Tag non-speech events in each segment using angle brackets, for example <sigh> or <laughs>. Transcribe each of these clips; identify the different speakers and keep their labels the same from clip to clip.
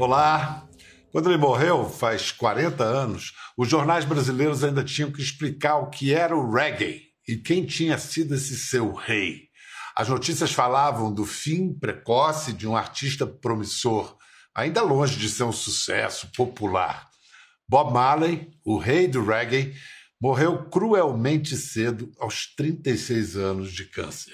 Speaker 1: Olá! Quando ele morreu, faz 40 anos, os jornais brasileiros ainda tinham que explicar o que era o reggae e quem tinha sido esse seu rei. As notícias falavam do fim precoce de um artista promissor, ainda longe de ser um sucesso popular. Bob Marley, o rei do reggae, morreu cruelmente cedo, aos 36 anos de câncer.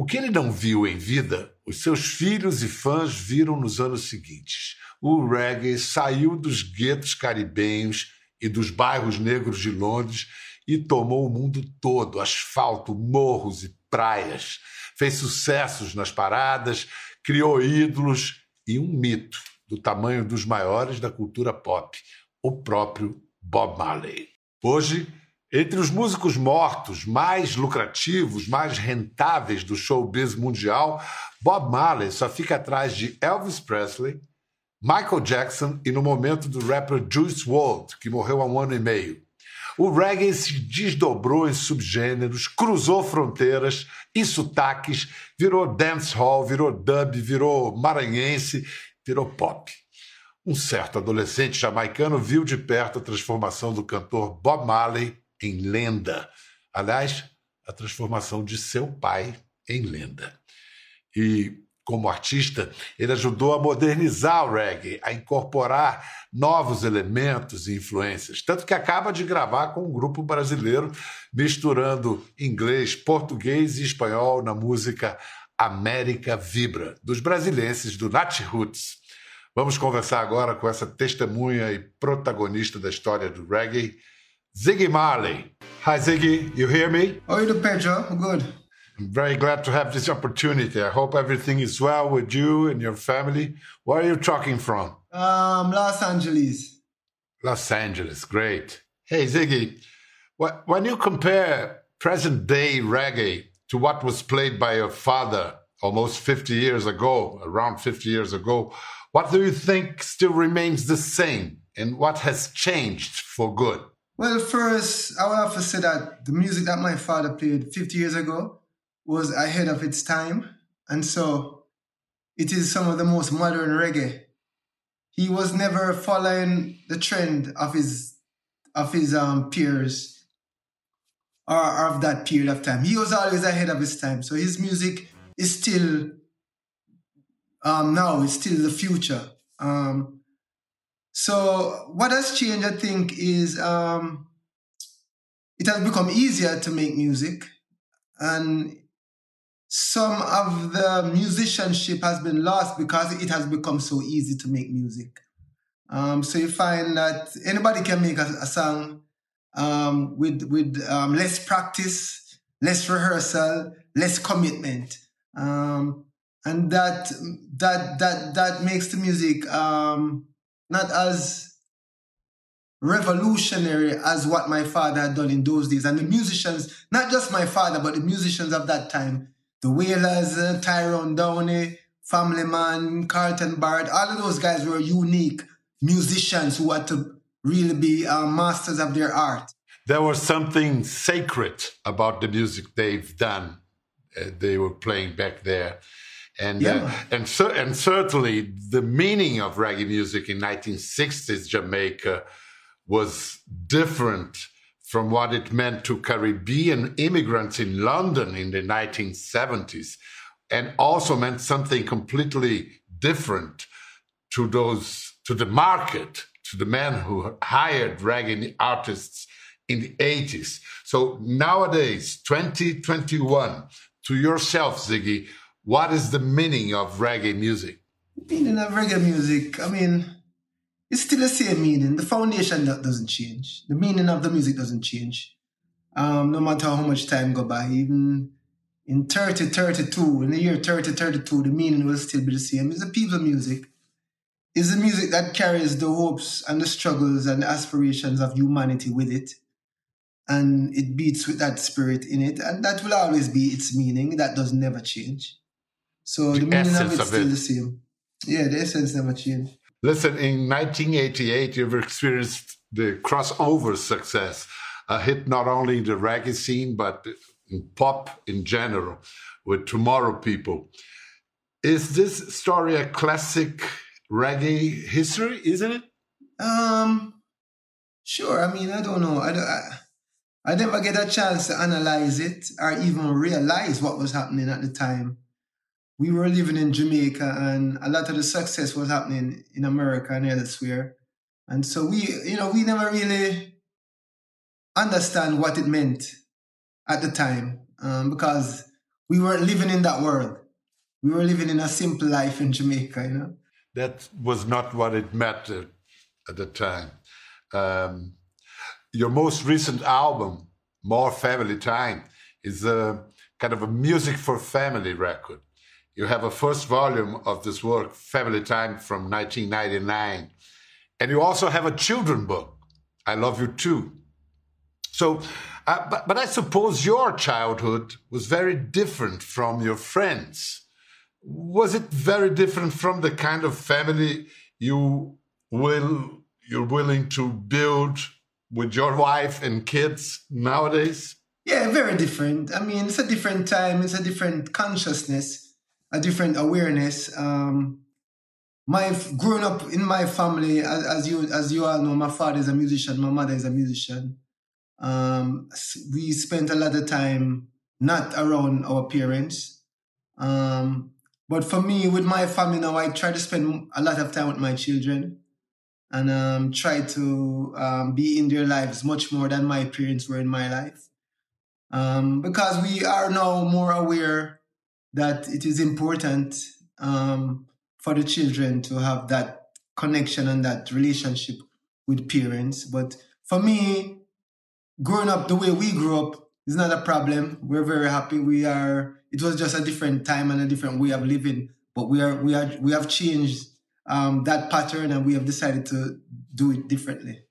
Speaker 1: O que ele não viu em vida, os seus filhos e fãs viram nos anos seguintes. O reggae saiu dos guetos caribenhos e dos bairros negros de Londres e tomou o mundo todo asfalto, morros e praias. Fez sucessos nas paradas, criou ídolos e um mito do tamanho dos maiores da cultura pop, o próprio Bob Marley. Hoje, entre os músicos mortos mais lucrativos, mais rentáveis do showbiz mundial, Bob Marley só fica atrás de Elvis Presley, Michael Jackson e, no momento, do rapper Juice WRLD, que morreu há um ano e meio. O reggae se desdobrou em subgêneros, cruzou fronteiras e sotaques, virou dancehall, virou dub, virou maranhense, virou pop. Um certo adolescente jamaicano viu de perto a transformação do cantor Bob Marley em lenda. Aliás, a transformação de seu pai em lenda. E, como artista, ele ajudou a modernizar o reggae, a incorporar novos elementos e influências. Tanto que acaba de gravar com um grupo brasileiro, misturando inglês, português e espanhol na música América Vibra, dos brasileiros do Nat Roots. Vamos conversar agora com essa testemunha e protagonista da história do reggae, Ziggy Marley. Hi, Ziggy. You hear me?
Speaker 2: How are you, Pedro? I'm good.
Speaker 1: I'm very glad to have this opportunity. I hope everything is well with you and your family. Where are you talking from?
Speaker 2: Um, Los Angeles.
Speaker 1: Los Angeles. Great. Hey, Ziggy, when you compare present day reggae to what was played by your father almost 50 years ago, around 50 years ago, what do you think still remains the same and what has changed for good?
Speaker 2: Well, first, I would have to say that the music that my father played 50 years ago was ahead of its time. And so it is some of the most modern reggae. He was never following the trend of his of his um, peers or, of that period of time. He was always ahead of his time. So his music is still um, now, it's still the future. Um, so what has changed, I think, is um, it has become easier to make music, and some of the musicianship has been lost because it has become so easy to make music. Um, so you find that anybody can make a, a song um, with with um, less practice, less rehearsal, less commitment, um, and that that that that makes the music um, not as revolutionary as what my father had done in those days. And the musicians, not just my father, but the musicians of that time, the Wailers, uh, Tyrone Downey, Family Man, Carlton Barrett, all of those guys were unique musicians who had to really be uh, masters of their art.
Speaker 1: There was something sacred about the music they've done. Uh, they were playing back there and yeah. uh, and cer- and certainly the meaning of reggae music in 1960s Jamaica was different from what it meant to Caribbean immigrants in London in the 1970s, and also meant something completely different to those to the market, to the men who hired reggae artists in the 80s. So nowadays, 2021, to yourself, Ziggy, what is the meaning of reggae music?
Speaker 2: Meaning of reggae music, I mean, it's still the same meaning. The foundation doesn't change. The meaning of the music doesn't change. Um, no matter how much time go by, even in 3032, in the year 3032, the meaning will still be the same. It's the people music. It's the music that carries the hopes and the struggles and the aspirations of humanity with it. And it beats with that spirit in it. And that will always be its meaning. That does never change. So the, the meaning of it's still it. the same. Yeah, the essence never changed.
Speaker 1: Listen, in 1988, you've experienced the crossover success, a hit not only in the reggae scene, but in pop in general with Tomorrow People. Is this story a classic reggae history, isn't it?
Speaker 2: Um, sure. I mean, I don't know. I, I, I never get a chance to analyze it or even realize what was happening at the time. We were living in Jamaica, and a lot of the success was happening in America and elsewhere. And so we, you know, we never really understand what it meant at the time um, because we weren't living in that world. We were living in a simple life in Jamaica, you know.
Speaker 1: That was not what it meant at the time. Um, your most recent album, More Family Time, is a kind of a music for family record. You have a first volume of this work, Family Time, from 1999. And you also have a children book, I Love You Too. So, uh, but, but I suppose your childhood was very different from your friends. Was it very different from the kind of family you will you're willing to build with your wife and kids nowadays?
Speaker 2: Yeah, very different. I mean, it's a different time. It's a different consciousness, a different awareness. Um, my growing up in my family, as, as, you as you all know, my father is a musician, my mother is a musician. Um, we spent a lot of time not around our parents. Um, but for me, with my family now, I try to spend a lot of time with my children and um, try to um, be in their lives much more than my parents were in my life. Um, because we are now more aware that it is important um, for the children to have that connection and that relationship with parents. But for me, growing up the way we grew up is not a problem. We're very happy. We are. It was just a different time and a different way of living. But we are. We are. We have changed um, that pattern and we have decided to do it differently.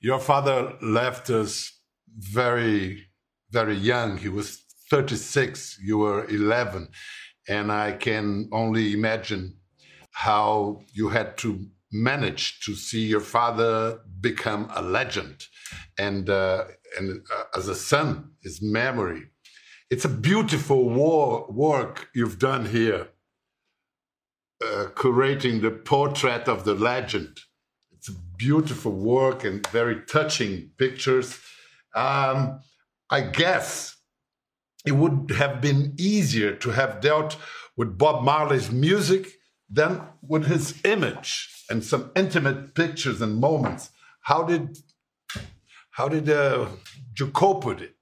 Speaker 1: Your father left us very, very young. He was 36, you were 11. And I can only imagine how you had to manage to see your father become a legend and, uh, and uh, as a son, his memory. It's a beautiful war, work you've done here uh, curating the portrait of the legend. It's a beautiful work and very touching pictures. Um, I guess it would have been easier to have dealt with Bob Marley's music than with his image and some intimate pictures and moments. How did how did uh, you cope with it?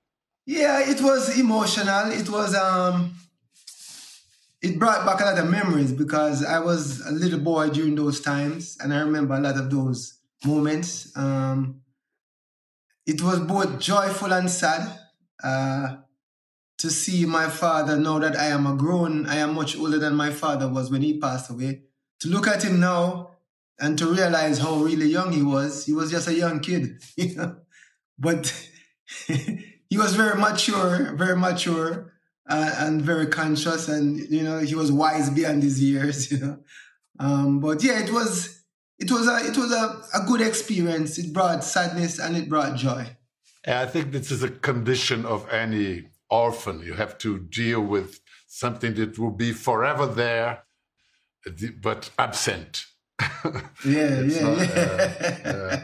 Speaker 2: Yeah, it was emotional. It was um, it brought back a lot of memories because I was a little boy during those times, and I remember a lot of those moments. Um, it was both joyful and sad uh, to see my father now that I am a grown, I am much older than my father was when he passed away. To look at him now and to realize how really young he was, he was just a young kid, <laughs> you know. But <laughs> he was very mature, very mature uh, and very conscious, and you know he was wise beyond his years. <laughs> You know, um, but yeah, it was it was a it was a, a good experience. It brought sadness and it brought joy.
Speaker 1: I think this is a condition of any orphan. You have to deal with something that will be forever there, but absent.
Speaker 2: Yeah, <laughs> yeah, not, yeah.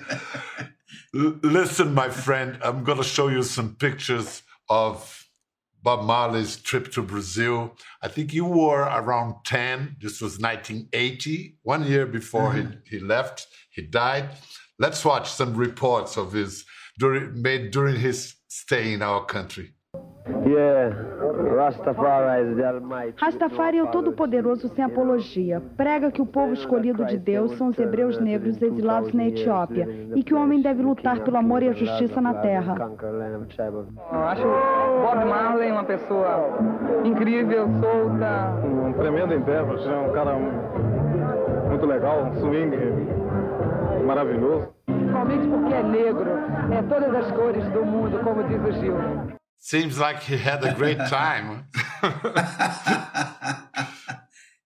Speaker 1: Uh, listen, my friend, I'm going to show you some pictures of Bob Marley's trip to Brazil. I think you were around 10. This was 1980, one year before mm-hmm. he, he left. He died. Let's watch some reports of his during, made during his stay in our country.
Speaker 3: Yeah, Rastafari é o Todo-Poderoso sem apologia. Prega que o povo escolhido de Deus são os hebreus negros exilados na Etiópia e que o homem deve lutar pelo amor e a justiça na terra.
Speaker 4: Eu acho Bob Marley uma pessoa incrível, solta.
Speaker 5: Um tremendo intérprete, é um cara muito legal, um swing maravilhoso.
Speaker 4: Principalmente porque é negro, é todas as cores do mundo, como diz o Gil.
Speaker 1: Seems like he had a great <laughs> time. <laughs>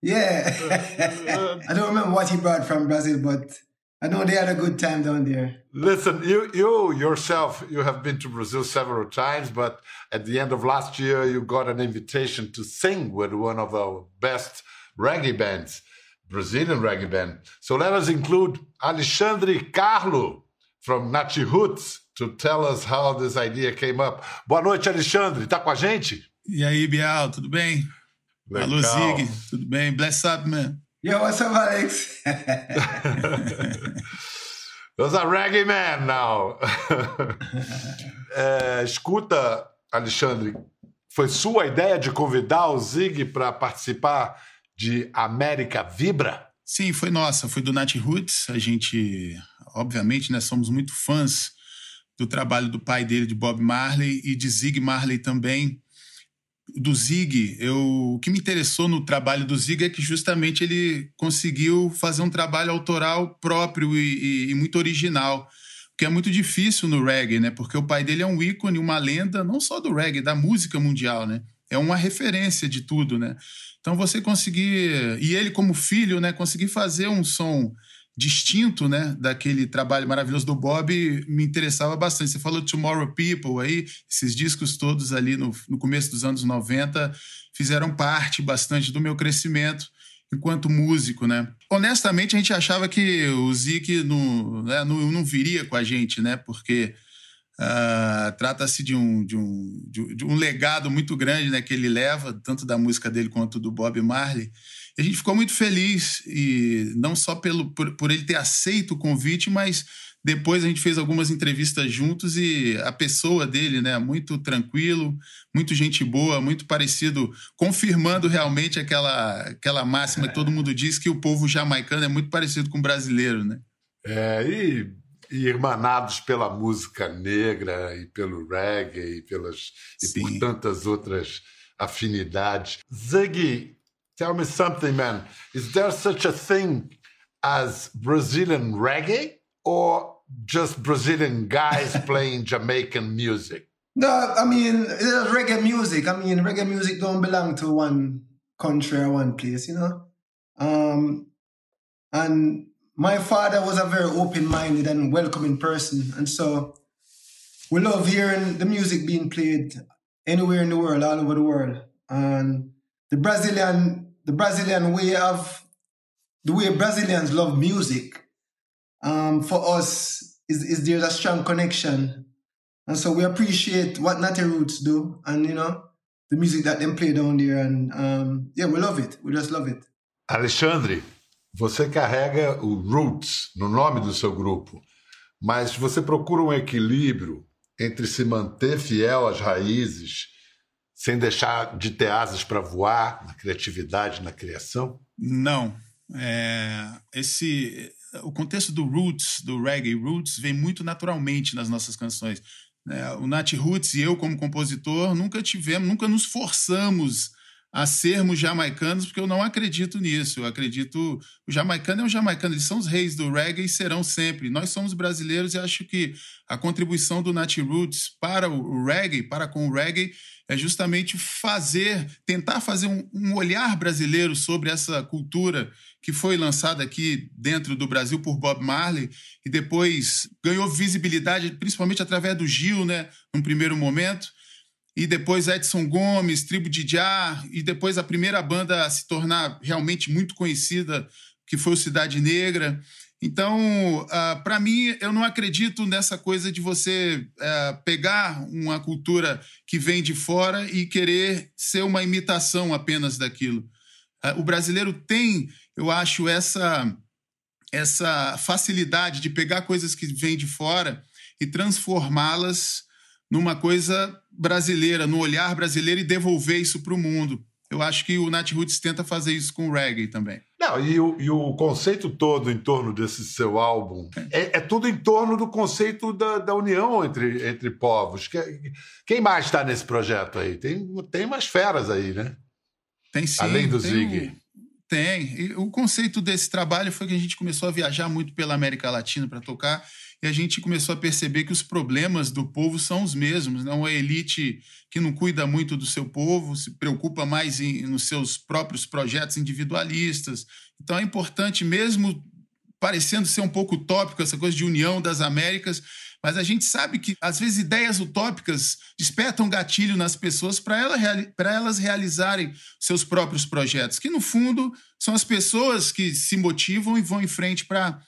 Speaker 2: yeah. <laughs> I don't remember what he brought from Brazil, but I know they had a good time down there.
Speaker 1: Listen, you you yourself, you have been to Brazil several times, but at the end of last year, you got an invitation to sing with one of our best reggae bands, Brazilian reggae band. So let us include Alexandre Carlo from Nachi Roots to tell us how this idea came up. Boa noite, Alexandre. Tá com a gente?
Speaker 6: E aí, Bial, tudo bem? Legal. Alô, Zig, tudo bem? Bless up, man.
Speaker 2: Yo, what's up, Alex? <laughs>
Speaker 1: There's a reggae man now. <laughs> é, escuta, Alexandre, foi sua ideia de convidar o Zig para participar de América Vibra?
Speaker 6: Sim, foi nossa, foi do Nat Roots. A gente, obviamente, né, somos muito fãs do trabalho do pai dele, de Bob Marley, e de Zig Marley também do Zig, eu, o que me interessou no trabalho do Zig é que justamente ele conseguiu fazer um trabalho autoral próprio e, e, e muito original, que é muito difícil no reggae, né? Porque o pai dele é um ícone, uma lenda, não só do reggae, da música mundial, né? É uma referência de tudo, né? Então você conseguir e ele como filho, né, conseguir fazer um som distinto, né, daquele trabalho maravilhoso do Bob, me interessava bastante. Você falou Tomorrow People aí, esses discos todos ali no, no começo dos anos 90 fizeram parte bastante do meu crescimento enquanto músico, né? Honestamente, a gente achava que o Zik não, né, não, não viria com a gente, né? Porque uh, trata-se de um, de, um, de um legado muito grande né, que ele leva, tanto da música dele quanto do Bob Marley a gente ficou muito feliz, e não só pelo, por, por ele ter aceito o convite, mas depois a gente fez algumas entrevistas juntos e a pessoa dele, né, muito tranquilo, muito gente boa, muito parecido, confirmando realmente aquela, aquela máxima que todo mundo diz que o povo jamaicano é muito parecido com o brasileiro, né?
Speaker 1: É, e, e irmanados pela música negra e pelo reggae e, pelas, e por tantas outras afinidades. Ziggy, Tell me something, man. Is there such a thing as Brazilian reggae or just Brazilian guys <laughs> playing Jamaican music?
Speaker 2: No, I mean, it's reggae music. I mean, reggae music don't belong to one country or one place, you know? Um, and my father was a very open minded and welcoming person. And so we love hearing the music being played anywhere in the world, all over the world. And the Brazilian the Brazilian way of the way Brazilians love music. Um, for us, is, is there's a strong connection, and so we appreciate what Natty Roots do, and you know the music that them play down there, and um, yeah, we love it. We just love it.
Speaker 1: Alexandre, você carrega o Roots no nome do seu grupo, mas você procura um equilíbrio entre se manter fiel às raízes sem deixar de ter asas para voar na criatividade, na criação?
Speaker 6: Não. É, esse, o contexto do roots, do reggae roots, vem muito naturalmente nas nossas canções. É, o Nat Roots e eu, como compositor, nunca tivemos, nunca nos forçamos a sermos jamaicanos, porque eu não acredito nisso. Eu acredito. O jamaicano é um jamaicano, eles são os reis do reggae e serão sempre. Nós somos brasileiros e acho que a contribuição do Nat Roots para o reggae, para com o reggae, é justamente fazer, tentar fazer um, um, olhar brasileiro sobre essa cultura que foi lançada aqui dentro do Brasil por Bob Marley e depois ganhou visibilidade, principalmente através do Gil, né, num primeiro momento, e depois Edson Gomes, Tribo de e depois a primeira banda a se tornar realmente muito conhecida, que foi o Cidade Negra. Então, uh, ah, para mim, eu não acredito nessa coisa de você uh, pegar uma cultura que vem de fora e querer ser uma imitação apenas daquilo. Uh, o brasileiro tem, eu acho, essa, essa facilidade de pegar coisas que vêm de fora e transformá-las numa coisa brasileira, no olhar brasileiro e devolver isso para o mundo. Eu acho que o Nat Roots tenta fazer isso com o reggae também.
Speaker 1: Não, e o, e o conceito todo em torno desse seu álbum é, é tudo em torno do conceito da, da união entre, entre povos. Quem mais está nesse projeto aí? Tem, tem umas feras aí, né?
Speaker 6: Tem sim.
Speaker 1: Além do Zig.
Speaker 6: Tem. E o conceito desse trabalho foi que a gente começou a viajar muito pela América Latina para tocar e a gente começou a perceber que os problemas do povo são os mesmos. Não né? a elite que não cuida muito do seu povo, se preocupa mais em, nos seus próprios projetos individualistas. Então é importante, mesmo parecendo ser um pouco utópico essa coisa de união das Américas, Mas a gente sabe que, às vezes, ideias utópicas despertam gatilho nas pessoas para ela, elas realizarem seus próprios projetos, que, no fundo, são as pessoas que se motivam e vão em frente para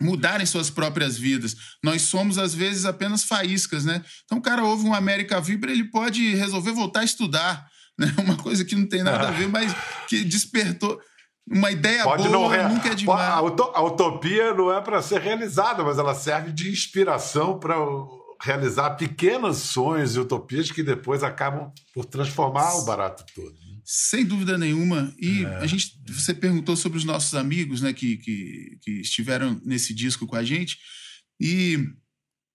Speaker 6: mudarem suas próprias vidas. Nós somos, às vezes, apenas faíscas, né? Então, o cara ouve um América Vibra, ele pode resolver voltar a estudar, né? <laughs> Uma coisa que não tem nada a ver, mas que despertou uma ideia Pode boa não nunca é demais.
Speaker 1: A utopia não é para ser realizada, mas ela serve de inspiração para realizar pequenos sonhos e utopias que depois acabam por transformar o barato todo. Né?
Speaker 6: Sem dúvida nenhuma. E é. a gente, você perguntou sobre os nossos amigos, né, que, que, que estiveram nesse disco com a gente. E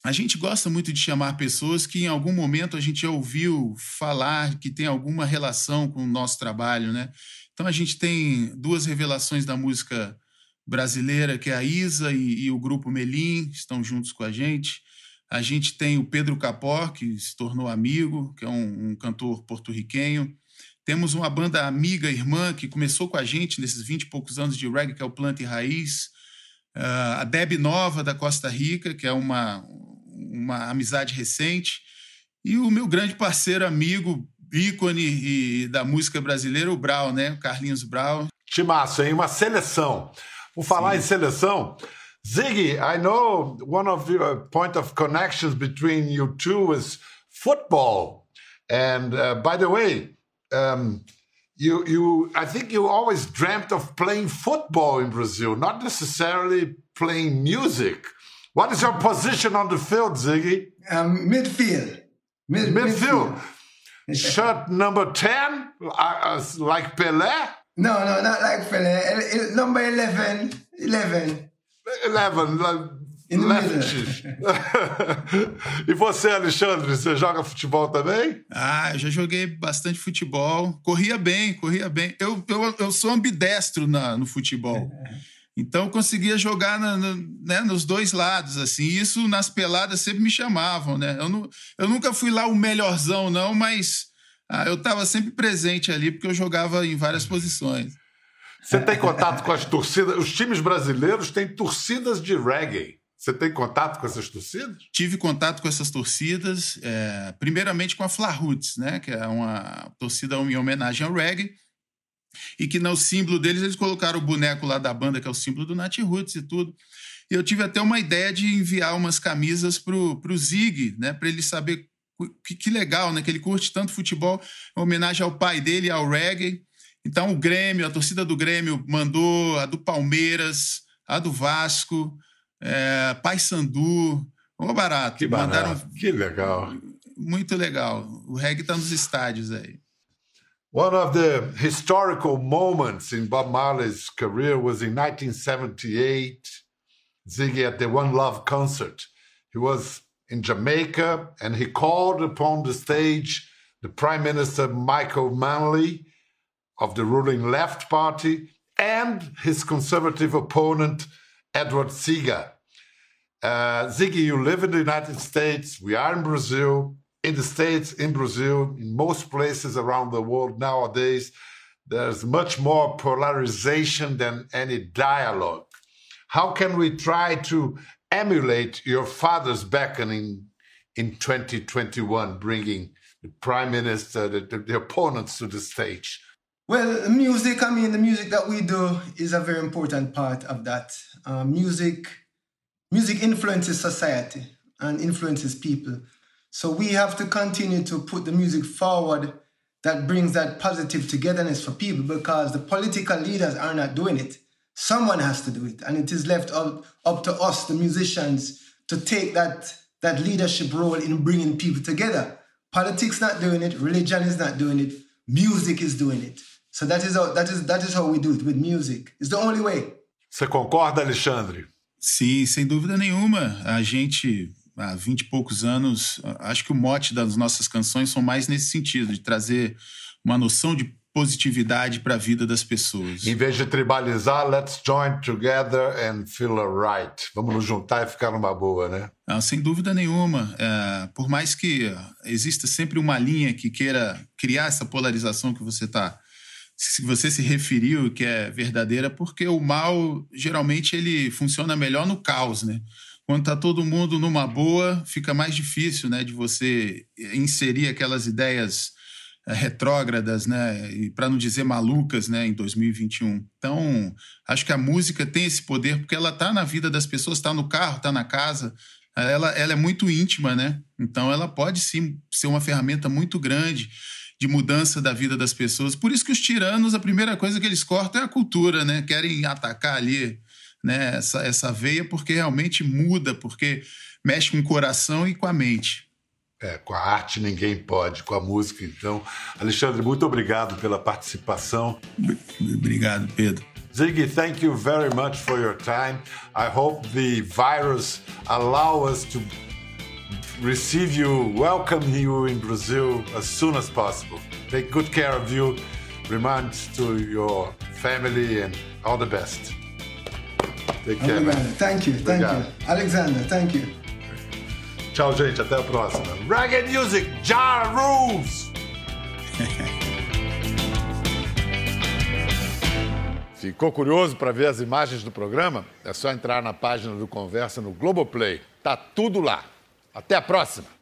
Speaker 6: a gente gosta muito de chamar pessoas que em algum momento a gente já ouviu falar que tem alguma relação com o nosso trabalho, né? Então a gente tem duas revelações da música brasileira, que é a Isa e, e o grupo Melim, estão juntos com a gente. A gente tem o Pedro Capó, que se tornou amigo, que é um, um cantor porto-riquenho. Temos uma banda amiga, irmã, que começou com a gente nesses 20 e poucos anos de reggae, que é o Planta e Raiz. Uh, a Deb Nova, da Costa Rica, que é uma, uma amizade recente. E o meu grande parceiro, amigo, ícone e, da música brasileira, o Brau, né? O Carlinhos Brau.
Speaker 1: Timaço, hein? Uma seleção. Por falar Sim. em seleção, Ziggy, I know one of your point of connections between you two is football. And uh, by the way, um, you, you, I think you always dreamt of playing football in Brazil, not necessarily playing music. What is your position on the field, Ziggy?
Speaker 2: Um, midfield.
Speaker 1: Mid- midfield. midfield. Shirt number 10, uh, uh, like Pelé?
Speaker 2: No, no, not like Pelé. Number 11. 11.
Speaker 1: 11, like e você, Alexandre, você joga futebol também?
Speaker 6: Ah, eu já joguei bastante futebol. Corria bem, corria bem. Eu, eu, eu sou ambidestro na, no futebol. <laughs> Então eu conseguia jogar na, na, né, nos dois lados, assim. Isso nas peladas sempre me chamavam, né? Eu, não, eu nunca fui lá o melhorzão, não, mas ah, eu estava sempre presente ali porque eu jogava em várias posições.
Speaker 1: Você tem contato com as torcidas? Os times brasileiros têm torcidas de reggae. Você tem contato com essas torcidas?
Speaker 6: Tive contato com essas torcidas, é, primeiramente com a Fla Roots, né, que é uma torcida em homenagem ao reggae e que no símbolo deles eles colocaram o boneco lá da banda, que é o símbolo do Nat Roots e tudo. E eu tive até uma ideia de enviar umas camisas pro, pro Zig, né, para ele saber que, que, legal, né, que ele curte tanto futebol, em homenagem ao pai dele, ao reggae. Então o Grêmio, a torcida do Grêmio mandou a do Palmeiras, a do Vasco, é, Paysandu, um barato.
Speaker 1: Que barato, Mandaram... que legal.
Speaker 6: Muito legal. O reggae está nos estádios aí.
Speaker 1: One of the historical moments in Bob Marley's career was in 1978, Ziggy at the One Love concert. He was in Jamaica and he called upon the stage the Prime Minister Michael Manley of the ruling Left Party and his conservative opponent Edward Seeger. Uh, Ziggy, you live in the United States. We are in Brazil in the States, in Brazil, in most places around the world nowadays, there's much more polarization than any dialogue. How can we try to emulate your father's beckoning in 2021, bringing the prime minister, the, the, the opponents to the stage?
Speaker 2: Well, music, I mean, the music that we do is a very important part of that. Uh, music, music influences society and influences people. So we have to continue to put the music forward that brings that positive togetherness for people because the political leaders are not doing it. Someone has to do it. And it is left up, up to us, the musicians, to take that, that leadership role in bringing people together. Politics not doing it, religion is not doing it, music is doing it. So that is how, that is, that is how we do it with music. It's the only way.
Speaker 1: Você concorda, Alexandre?
Speaker 6: Sim, sem dúvida nenhuma. A gente há 20 e poucos anos, acho que o mote das nossas canções são mais nesse sentido, de trazer uma noção de positividade para a vida das pessoas.
Speaker 1: Em vez de tribalizar, let's join together and feel alright. Vamos nos juntar e ficar numa boa, né?
Speaker 6: Não, sem dúvida nenhuma. É, por mais que exista sempre uma linha que queira criar essa polarização que você está se você se referiu que é verdadeira, porque o mal geralmente ele funciona melhor no caos, né? Quando está todo mundo numa boa, fica mais difícil né, de você inserir aquelas ideias eh, retrógradas, né, e para não dizer malucas, né, em 2021. Então, acho que a música tem esse poder porque ela está na vida das pessoas, está no carro, está na casa, ela, ela é muito íntima, né? Então, ela pode sim ser uma ferramenta muito grande de mudança da vida das pessoas. Por isso que os tiranos, a primeira coisa que eles cortam é a cultura, né? Querem atacar ali né, essa, essa veia porque realmente muda, porque mexe com o coração e com a mente.
Speaker 1: É, com a arte ninguém pode, com a música então. Alexandre, muito obrigado pela participação.
Speaker 6: Obrigado, Pedro.
Speaker 1: Ziggy, thank you very much for your time. I hope the virus allow us to receive you, welcome you in Brazil as soon as possible. Take good care of you. Reminds to your family and all the best.
Speaker 2: Take care. Obrigado. Thank you, thank Obrigado. you. Alexander, thank you.
Speaker 1: Tchau, gente. Até a próxima. Reggae Music, Jar Rules! <laughs> Ficou curioso para ver as imagens do programa? É só entrar na página do Conversa no Globoplay. Tá tudo lá. Até a próxima!